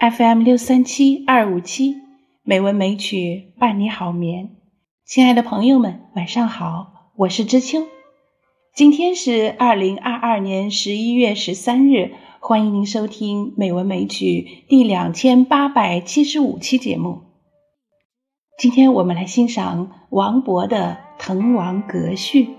FM 六三七二五七，美文美曲伴你好眠。亲爱的朋友们，晚上好，我是知秋。今天是二零二二年十一月十三日，欢迎您收听《美文美曲》第两千八百七十五期节目。今天我们来欣赏王勃的《滕王阁序》。《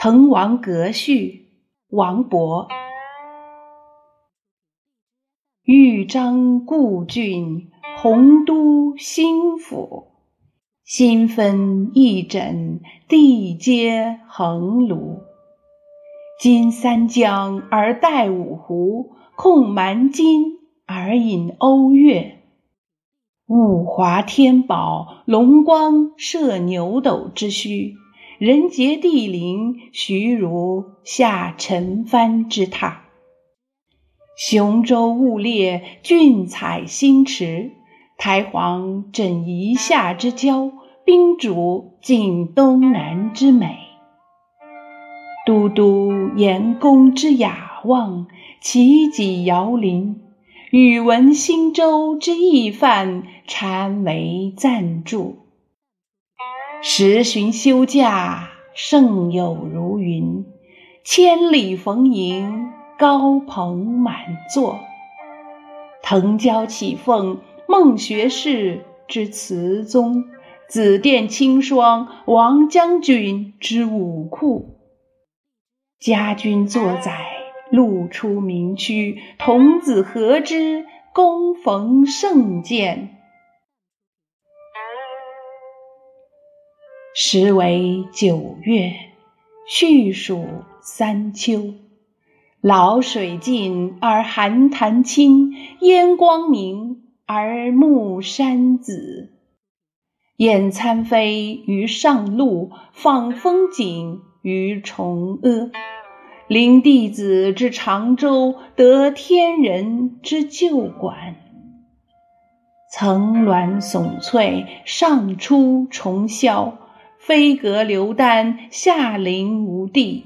滕王阁序》王勃。豫章故郡，洪都新府。新分翼轸，地接衡庐。襟三江而带五湖，控蛮荆而引瓯越。物华天宝，龙光射牛斗之墟。人杰地灵，徐如下陈蕃之榻；雄州雾列，俊采星驰。台隍枕夷夏之交，宾主尽东南之美。都督阎公之雅望，齐己遥临。宇文新州之义范，禅为赞助。十旬休假，胜友如云；千里逢迎，高朋满座。腾蛟起凤，孟学士之词宗；紫殿青霜，王将军之武库。家君作宰，路出名区，童子何知，躬逢圣鉴。时为九月，序属三秋。潦水尽而寒潭清，烟光明而暮山紫。燕餐飞于上路，访风景于崇阿。临帝子之长洲，得天人之旧馆。层峦耸翠，上出重霄。飞阁流丹，下临无地；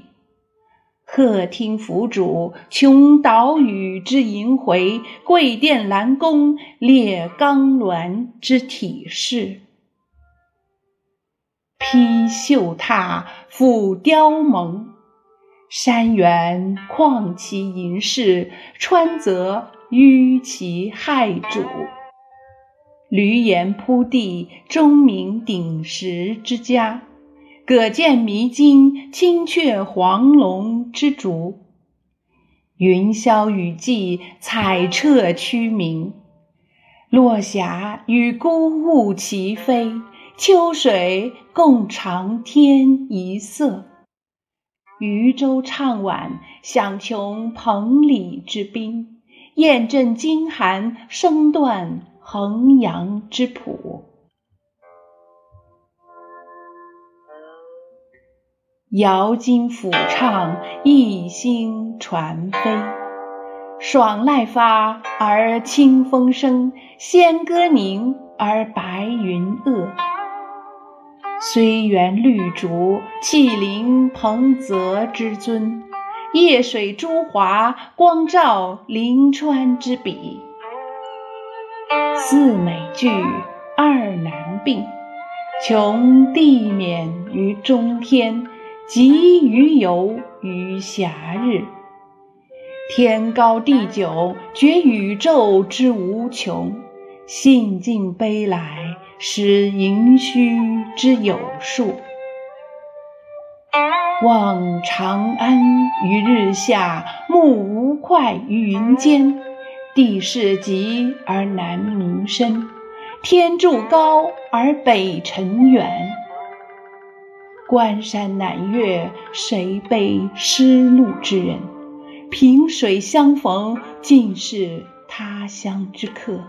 鹤汀凫渚，穷岛屿之萦回；桂殿兰宫，列冈峦之体势。披绣闼，俯雕甍，山原旷其盈视，川泽纡其骇瞩。闾阎扑地，钟鸣鼎食之家；葛剑弥津，青雀黄龙之竹。云霄雨霁，彩彻区明；落霞与孤鹜齐飞，秋水共长天一色。渔舟唱晚，响穷彭蠡之滨；雁阵惊寒，声断。衡阳之浦，瑶金抚唱，逸兴传飞。爽籁发而清风生，仙歌凝而白云遏。虽园绿竹，气凌彭泽之尊；夜水朱华，光照临川之笔。四美具，二难并。穷地免于中天，极于游于暇日。天高地久，觉宇宙之无穷；兴尽悲来，识盈虚之有数。望长安于日下，目吴会于云间。地势极而南溟深，天柱高而北辰远。关山难越，谁悲失路之人？萍水相逢，尽是他乡之客。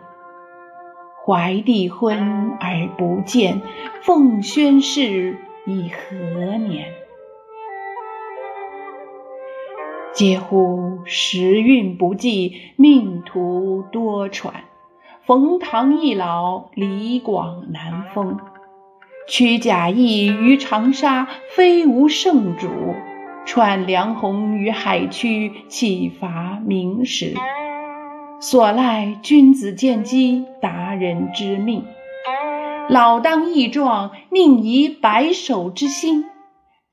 怀帝昏而不见，奉宣室以何年？嗟乎！时运不济，命途多舛。冯唐易老，李广难封。屈贾谊于长沙，非无圣主；串梁鸿于海曲，岂乏名实？所赖君子见机，达人知命。老当益壮，宁移白首之心？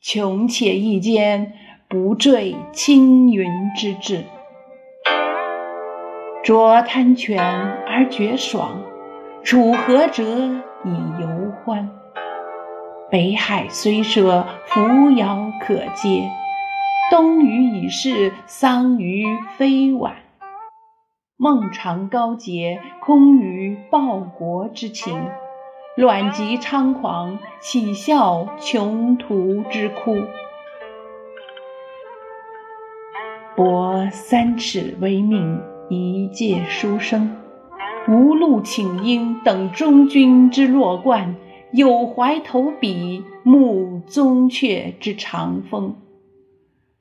穷且益坚。不坠青云之志，濯贪泉而觉爽，处涸辙以犹欢。北海虽赊，扶摇可接；东隅已逝，桑榆非晚。孟尝高洁，空余报国之情；乱极猖狂，岂效穷途之哭？博三尺微命，一介书生。无路请缨，等中军之弱冠；有怀投笔，慕宗悫之长风。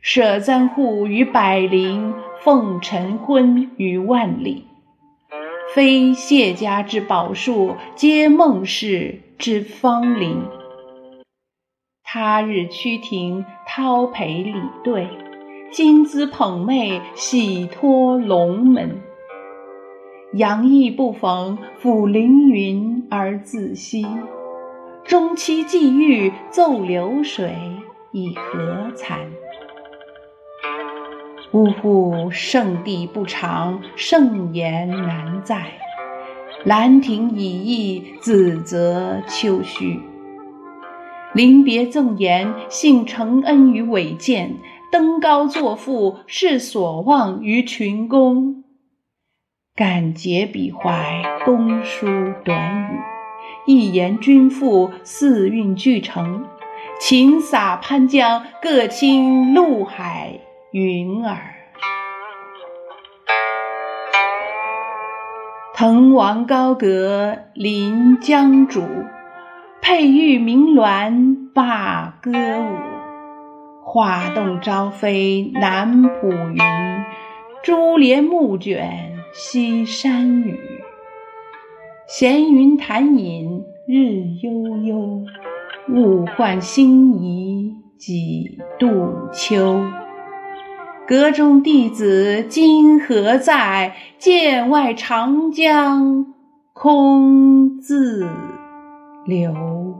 舍簪笏于百龄，奉晨昏于万里。非谢家之宝树，皆孟氏之芳邻。他日趋庭，叨陪礼对。今兹捧袂，喜托龙门。杨意不逢，抚凌云而自惜。中期既遇，奏流水，以何惭？呜呼！圣地不长，盛筵难再。兰亭已佚，梓泽秋虚。临别赠言，幸承恩于伟饯。登高作赋，是所望于群公。敢竭笔怀，公书短语，一言均赋，四韵俱成。勤洒潘江，各倾陆海云耳。滕王高阁临江渚，佩玉鸣鸾罢歌舞。画栋朝飞南浦云，珠帘暮卷西山雨。闲云潭影日悠悠，物换星移几度秋。阁中弟子今何在？剑外长江空自流。